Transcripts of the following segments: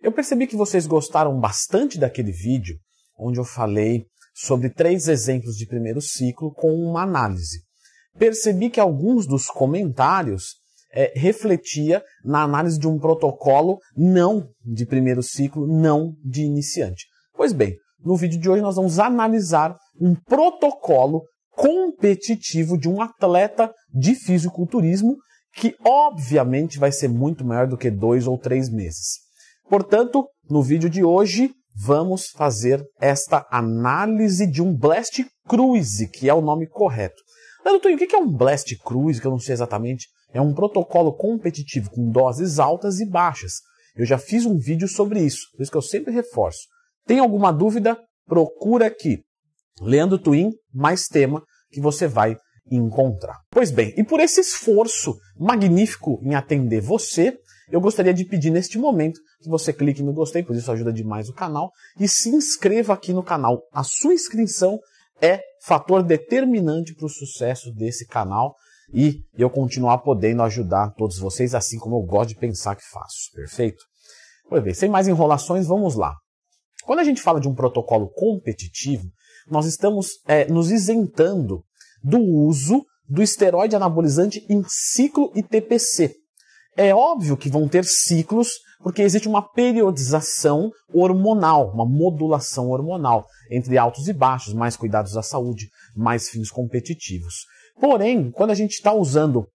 Eu percebi que vocês gostaram bastante daquele vídeo onde eu falei sobre três exemplos de primeiro ciclo com uma análise. Percebi que alguns dos comentários é, refletia na análise de um protocolo não de primeiro ciclo, não de iniciante. Pois bem, no vídeo de hoje nós vamos analisar um protocolo competitivo de um atleta de fisiculturismo que obviamente vai ser muito maior do que dois ou três meses. Portanto, no vídeo de hoje vamos fazer esta análise de um Blast Cruise, que é o nome correto. Mas, doutor, o que é um Blast Cruise, que eu não sei exatamente? É um protocolo competitivo com doses altas e baixas. Eu já fiz um vídeo sobre isso, por isso que eu sempre reforço. Tem alguma dúvida? Procura aqui. Leandro Twin, mais tema, que você vai encontrar. Pois bem, e por esse esforço magnífico em atender você, eu gostaria de pedir neste momento que você clique no gostei, pois isso ajuda demais o canal, e se inscreva aqui no canal. A sua inscrição é fator determinante para o sucesso desse canal e eu continuar podendo ajudar todos vocês, assim como eu gosto de pensar que faço. Perfeito? Pois bem, sem mais enrolações, vamos lá. Quando a gente fala de um protocolo competitivo, nós estamos é, nos isentando do uso do esteroide anabolizante em ciclo e TPC. É óbvio que vão ter ciclos, porque existe uma periodização hormonal, uma modulação hormonal entre altos e baixos, mais cuidados à saúde, mais fins competitivos. Porém, quando a gente está usando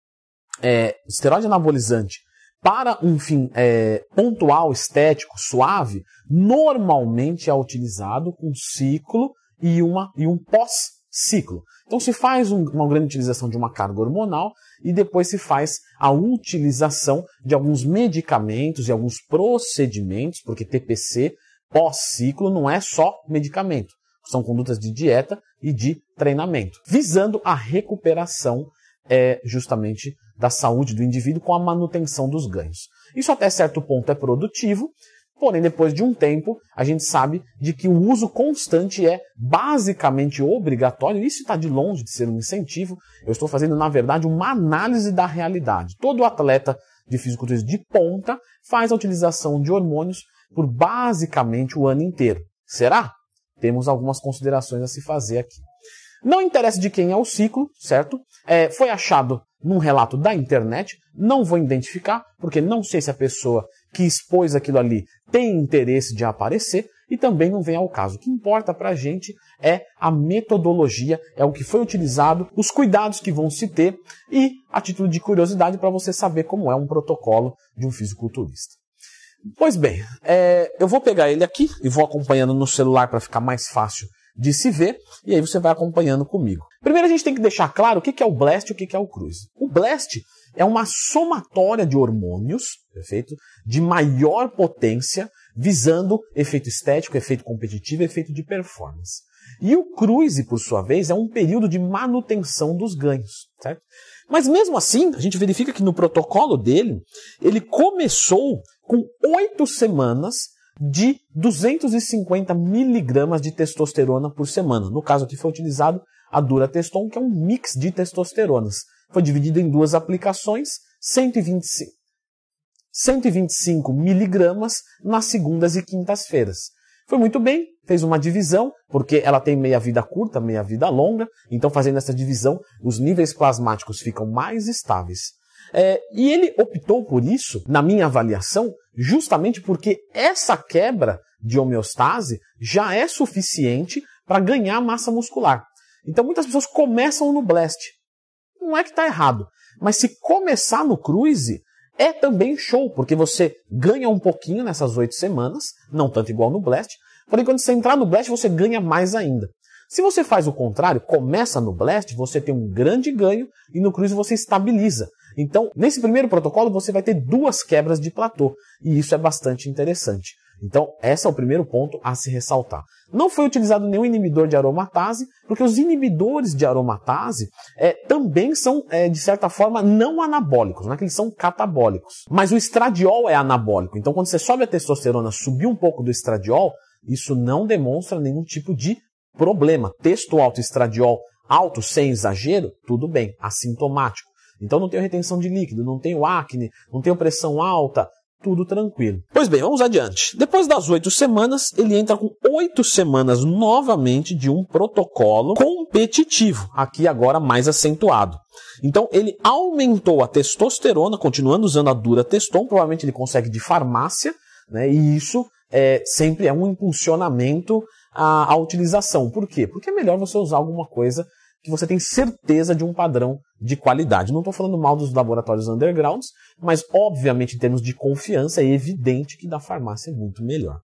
é, esteroide anabolizante para um fim é, pontual, estético, suave, normalmente é utilizado com ciclo e, uma, e um pós-ciclo. Então se faz um, uma grande utilização de uma carga hormonal e depois se faz a utilização de alguns medicamentos e alguns procedimentos, porque TPC pós-ciclo não é só medicamento. São condutas de dieta e de treinamento, visando a recuperação é, justamente da saúde do indivíduo com a manutenção dos ganhos. Isso até certo ponto é produtivo, porém depois de um tempo a gente sabe de que o uso constante é basicamente obrigatório. Isso está de longe de ser um incentivo. Eu estou fazendo na verdade uma análise da realidade. Todo atleta de fisiculturismo de ponta faz a utilização de hormônios por basicamente o ano inteiro. Será? temos algumas considerações a se fazer aqui. Não interessa de quem é o ciclo, certo? É, foi achado num relato da internet, não vou identificar, porque não sei se a pessoa que expôs aquilo ali tem interesse de aparecer e também não vem ao caso. O que importa para a gente é a metodologia, é o que foi utilizado, os cuidados que vão se ter e a título de curiosidade para você saber como é um protocolo de um fisiculturista. Pois bem, é, eu vou pegar ele aqui e vou acompanhando no celular para ficar mais fácil de se ver, e aí você vai acompanhando comigo. Primeiro a gente tem que deixar claro o que é o Blast e o que é o Cruise. O Blast é uma somatória de hormônios, perfeito? De maior potência, visando efeito estético, efeito competitivo, efeito de performance. E o Cruise, por sua vez, é um período de manutenção dos ganhos, certo? Mas mesmo assim, a gente verifica que no protocolo dele, ele começou com oito semanas de 250 miligramas de testosterona por semana. No caso aqui foi utilizado a Durateston, que é um mix de testosteronas. Foi dividido em duas aplicações, 125, 125 miligramas nas segundas e quintas-feiras. Foi muito bem, fez uma divisão, porque ela tem meia vida curta, meia vida longa, então fazendo essa divisão, os níveis plasmáticos ficam mais estáveis. É, e ele optou por isso, na minha avaliação, justamente porque essa quebra de homeostase já é suficiente para ganhar massa muscular. Então muitas pessoas começam no Blast. Não é que está errado, mas se começar no Cruise, é também show, porque você ganha um pouquinho nessas oito semanas, não tanto igual no Blast, porém quando você entrar no Blast você ganha mais ainda. Se você faz o contrário, começa no Blast, você tem um grande ganho e no Cruise você estabiliza. Então, nesse primeiro protocolo, você vai ter duas quebras de platô, e isso é bastante interessante. Então, esse é o primeiro ponto a se ressaltar. Não foi utilizado nenhum inibidor de aromatase, porque os inibidores de aromatase é, também são, é, de certa forma, não anabólicos, não é que eles são catabólicos. Mas o estradiol é anabólico. Então, quando você sobe a testosterona, subir um pouco do estradiol, isso não demonstra nenhum tipo de problema. Texto alto, estradiol alto, sem exagero, tudo bem, assintomático. Então não tenho retenção de líquido, não tenho acne, não tenho pressão alta, tudo tranquilo. Pois bem, vamos adiante. Depois das oito semanas, ele entra com oito semanas novamente de um protocolo competitivo, aqui agora mais acentuado. Então ele aumentou a testosterona, continuando usando a dura teston, provavelmente ele consegue de farmácia, né? E isso é, sempre é um impulsionamento à, à utilização. Por quê? Porque é melhor você usar alguma coisa que você tem certeza de um padrão de qualidade. Não estou falando mal dos laboratórios undergrounds, mas obviamente em termos de confiança é evidente que da farmácia é muito melhor.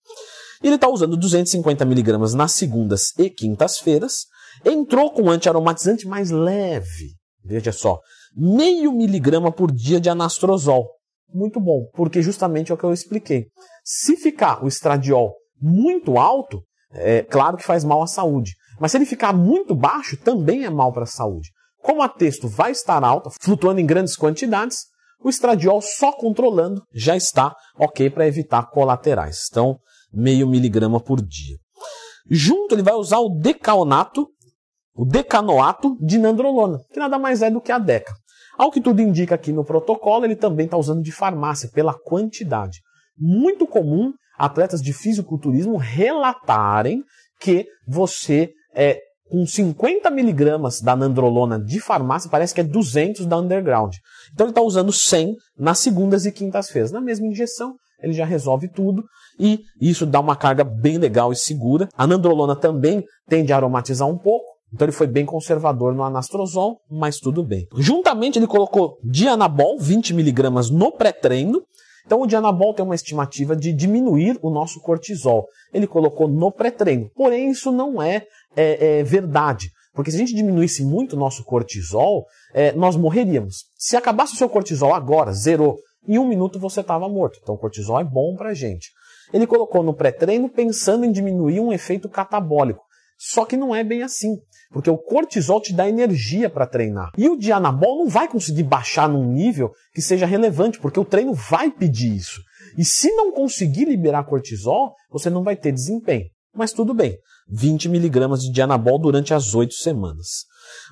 Ele está usando 250 miligramas nas segundas e quintas-feiras. Entrou com um antiaromatizante mais leve. Veja só, meio miligrama por dia de anastrozol. Muito bom, porque justamente é o que eu expliquei. Se ficar o estradiol muito alto, é claro que faz mal à saúde. Mas se ele ficar muito baixo, também é mal para a saúde. Como a texto vai estar alta, flutuando em grandes quantidades, o estradiol só controlando já está ok para evitar colaterais. Então, meio miligrama por dia. Junto ele vai usar o decaonato, o decanoato de nandrolona, que nada mais é do que a deca. Ao que tudo indica aqui no protocolo, ele também está usando de farmácia pela quantidade. Muito comum atletas de fisiculturismo relatarem que você é, com 50 miligramas da nandrolona de farmácia, parece que é 200 da underground. Então ele está usando 100 nas segundas e quintas-feiras. Na mesma injeção, ele já resolve tudo e isso dá uma carga bem legal e segura. A nandrolona também tende a aromatizar um pouco, então ele foi bem conservador no anastrozol, mas tudo bem. Juntamente ele colocou dianabol, 20 miligramas no pré-treino, então o Dianabol tem uma estimativa de diminuir o nosso cortisol. Ele colocou no pré-treino. Porém, isso não é, é, é, verdade. Porque se a gente diminuísse muito o nosso cortisol, é, nós morreríamos. Se acabasse o seu cortisol agora, zerou, em um minuto você estava morto. Então o cortisol é bom para a gente. Ele colocou no pré-treino pensando em diminuir um efeito catabólico. Só que não é bem assim, porque o cortisol te dá energia para treinar. E o dianabol não vai conseguir baixar num nível que seja relevante, porque o treino vai pedir isso. E se não conseguir liberar cortisol, você não vai ter desempenho. Mas tudo bem, 20 miligramas de dianabol durante as 8 semanas.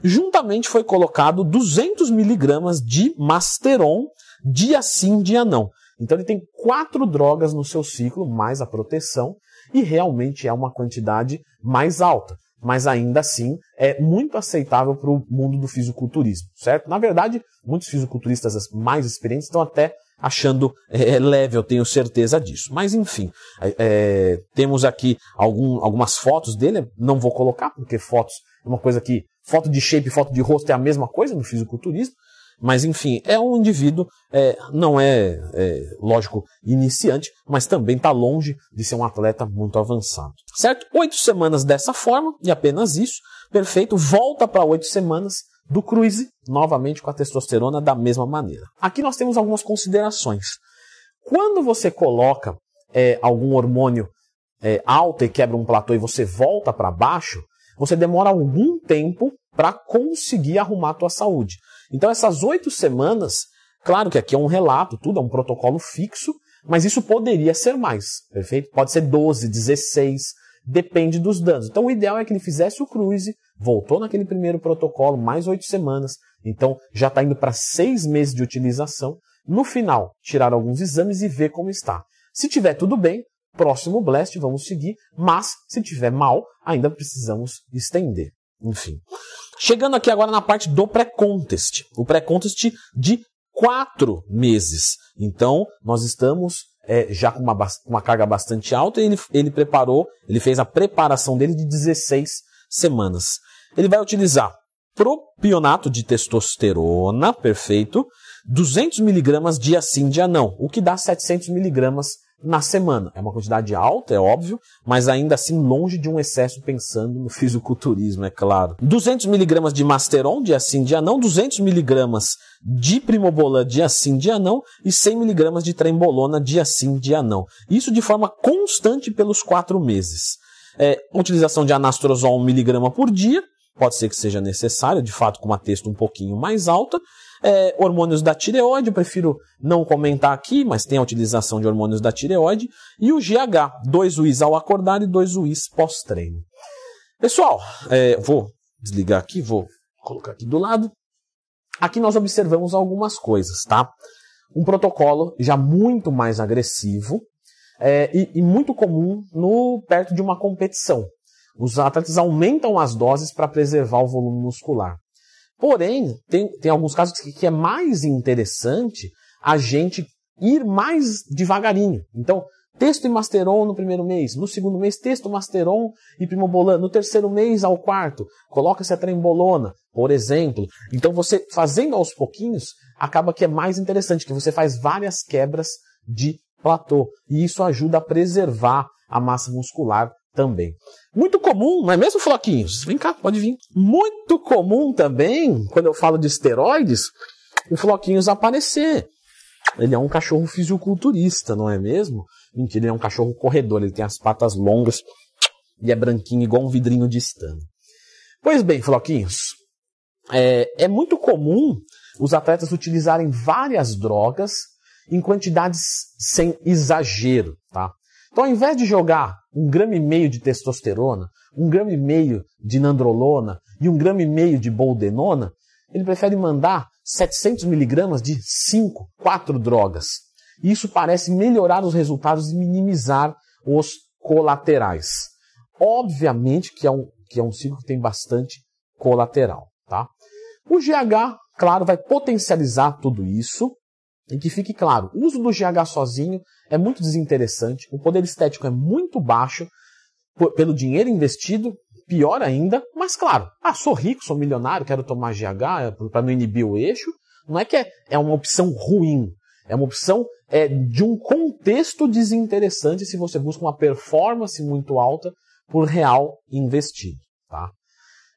Juntamente foi colocado 200 miligramas de masteron dia sim, dia não. Então ele tem quatro drogas no seu ciclo, mais a proteção, e realmente é uma quantidade mais alta. Mas ainda assim é muito aceitável para o mundo do fisiculturismo, certo? Na verdade, muitos fisiculturistas mais experientes estão até achando é, leve, eu tenho certeza disso. Mas enfim, é, é, temos aqui algum, algumas fotos dele, não vou colocar, porque fotos é uma coisa que. Foto de shape foto de rosto é a mesma coisa no fisiculturismo, mas, enfim, é um indivíduo, é, não é, é, lógico, iniciante, mas também está longe de ser um atleta muito avançado. Certo? Oito semanas dessa forma, e apenas isso, perfeito, volta para oito semanas do cruise, novamente com a testosterona da mesma maneira. Aqui nós temos algumas considerações. Quando você coloca é, algum hormônio é, alto e quebra um platô e você volta para baixo, você demora algum tempo para conseguir arrumar a tua saúde. Então, essas oito semanas, claro que aqui é um relato, tudo é um protocolo fixo, mas isso poderia ser mais, perfeito? Pode ser 12, 16, depende dos danos. Então, o ideal é que ele fizesse o cruise, voltou naquele primeiro protocolo, mais oito semanas, então já está indo para seis meses de utilização. No final, tirar alguns exames e ver como está. Se tiver tudo bem, próximo blast, vamos seguir, mas se tiver mal, ainda precisamos estender. Enfim. Chegando aqui agora na parte do pré-contest. O pré-contest de quatro meses. Então, nós estamos é, já com uma, uma carga bastante alta e ele, ele preparou, ele fez a preparação dele de 16 semanas. Ele vai utilizar propionato de testosterona, perfeito, 200 miligramas dia sim, dia não, o que dá 700 miligramas na semana. É uma quantidade alta, é óbvio, mas ainda assim longe de um excesso pensando no fisiculturismo, é claro. 200 miligramas de Masteron, dia sim, dia não, 200 miligramas de Primobolan, dia sim, dia não, e 100 miligramas de Trembolona, dia sim, dia não. Isso de forma constante pelos quatro meses. É, utilização de anastrozol 1 miligrama por dia, pode ser que seja necessário, de fato com uma texto um pouquinho mais alta, é, hormônios da tireoide, eu prefiro não comentar aqui, mas tem a utilização de hormônios da tireoide. E o GH, dois UIs ao acordar e dois UIs pós-treino. Pessoal, é, vou desligar aqui, vou colocar aqui do lado. Aqui nós observamos algumas coisas, tá? um protocolo já muito mais agressivo é, e, e muito comum no perto de uma competição. Os atletas aumentam as doses para preservar o volume muscular. Porém, tem, tem alguns casos que, que é mais interessante a gente ir mais devagarinho. Então, testosteron no primeiro mês, no segundo mês testosteron e primobolan, no terceiro mês ao quarto, coloca-se a trembolona, por exemplo. Então você fazendo aos pouquinhos, acaba que é mais interessante, que você faz várias quebras de platô, e isso ajuda a preservar a massa muscular também. Muito comum, não é mesmo, Floquinhos? Vem cá, pode vir. Muito comum também, quando eu falo de esteroides, o Floquinhos aparecer. Ele é um cachorro fisiculturista, não é mesmo? Mentira, ele é um cachorro corredor, ele tem as patas longas e é branquinho igual um vidrinho de estano. Pois bem, Floquinhos, é, é muito comum os atletas utilizarem várias drogas em quantidades sem exagero, tá? Então, ao invés de jogar um grama e meio de testosterona, um grama e meio de nandrolona e um grama e meio de boldenona, ele prefere mandar 700 miligramas de 5, 4 drogas. Isso parece melhorar os resultados e minimizar os colaterais. Obviamente que é um, que é um ciclo que tem bastante colateral, tá? O GH, claro, vai potencializar tudo isso, e que fique claro, o uso do GH sozinho é muito desinteressante, o poder estético é muito baixo, pelo dinheiro investido, pior ainda, mas claro, ah, sou rico, sou milionário, quero tomar GH para não inibir o eixo, não é que é, é uma opção ruim, é uma opção é, de um contexto desinteressante se você busca uma performance muito alta por real investido. Tá?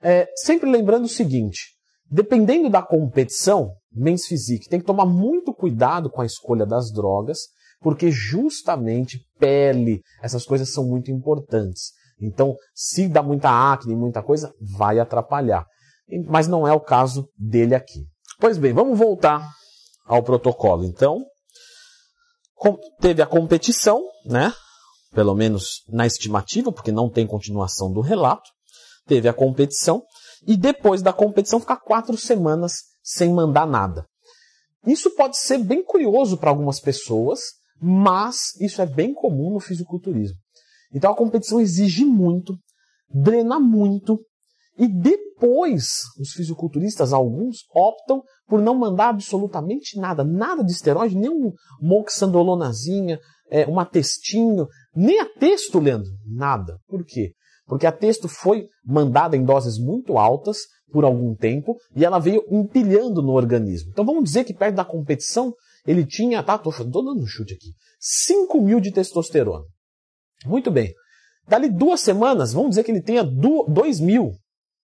É, sempre lembrando o seguinte, dependendo da competição, Men's Physique tem que tomar muito cuidado com a escolha das drogas, porque justamente pele, essas coisas são muito importantes. Então, se dá muita acne, muita coisa, vai atrapalhar. Mas não é o caso dele aqui. Pois bem, vamos voltar ao protocolo. Então, teve a competição, né? Pelo menos na estimativa, porque não tem continuação do relato. Teve a competição e depois da competição ficar quatro semanas sem mandar nada. Isso pode ser bem curioso para algumas pessoas, mas isso é bem comum no fisiculturismo. Então a competição exige muito, drena muito, e depois os fisiculturistas, alguns, optam por não mandar absolutamente nada, nada de esteroide, nem um moxandolonazinha, é, uma textinho, nem a texto, Leandro, nada. Por quê? Porque a texto foi mandada em doses muito altas por algum tempo e ela veio empilhando no organismo. Então vamos dizer que perto da competição ele tinha, tá, tô, tô dando um chute aqui, 5 mil de testosterona. Muito bem. Dali duas semanas, vamos dizer que ele tenha 2 mil.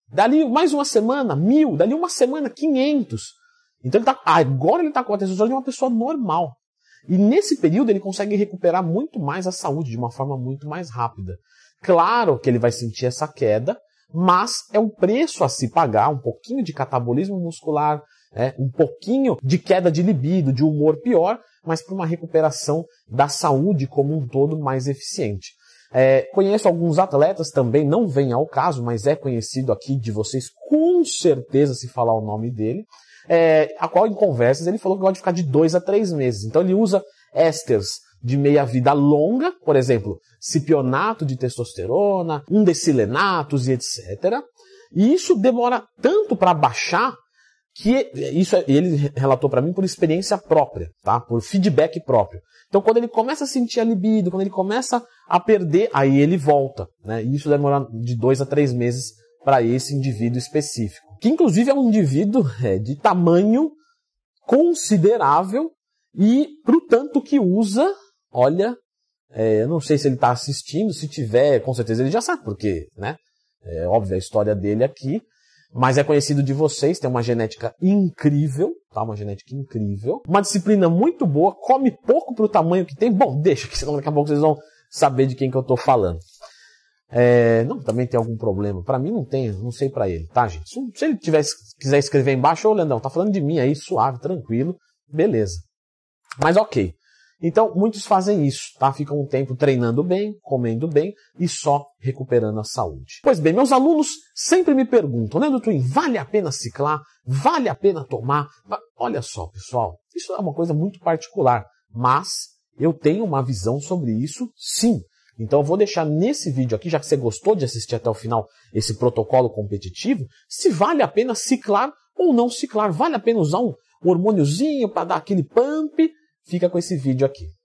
Dali mais uma semana, mil. Dali uma semana, 500. Então ele tá, agora ele está com a testosterona de uma pessoa normal. E nesse período ele consegue recuperar muito mais a saúde de uma forma muito mais rápida. Claro que ele vai sentir essa queda, mas é um preço a se pagar, um pouquinho de catabolismo muscular, é, um pouquinho de queda de libido, de humor pior, mas para uma recuperação da saúde como um todo mais eficiente. É, conheço alguns atletas também, não vem ao caso, mas é conhecido aqui de vocês com certeza se falar o nome dele, é, a qual em conversas ele falou que pode ficar de dois a três meses. Então ele usa ésteres de meia-vida longa, por exemplo, cipionato de testosterona, um decilenatos e etc. E isso demora tanto para baixar que isso ele relatou para mim por experiência própria, tá? Por feedback próprio. Então, quando ele começa a sentir a libido, quando ele começa a perder, aí ele volta, né? E isso demora de dois a três meses para esse indivíduo específico, que inclusive é um indivíduo é, de tamanho considerável e pro tanto que usa, olha, é, eu não sei se ele está assistindo, se tiver, com certeza ele já sabe por quê, né? É óbvio a história dele aqui, mas é conhecido de vocês, tem uma genética incrível, tá? Uma genética incrível. Uma disciplina muito boa, come pouco pro tamanho que tem. Bom, deixa, que senão daqui a pouco vocês vão saber de quem que eu tô falando. É, não, também tem algum problema. Para mim não tem, não sei para ele, tá, gente? Se, se ele tivesse, quiser escrever embaixo, ô Leandrão, tá falando de mim aí, suave, tranquilo, beleza. Mas ok. Então, muitos fazem isso, tá? Ficam um tempo treinando bem, comendo bem e só recuperando a saúde. Pois bem, meus alunos sempre me perguntam, né, doutor, vale a pena ciclar? Vale a pena tomar? Olha só, pessoal, isso é uma coisa muito particular, mas eu tenho uma visão sobre isso, sim. Então eu vou deixar nesse vídeo aqui, já que você gostou de assistir até o final esse protocolo competitivo, se vale a pena ciclar ou não ciclar. Vale a pena usar um hormôniozinho para dar aquele pump? Fica com esse vídeo aqui.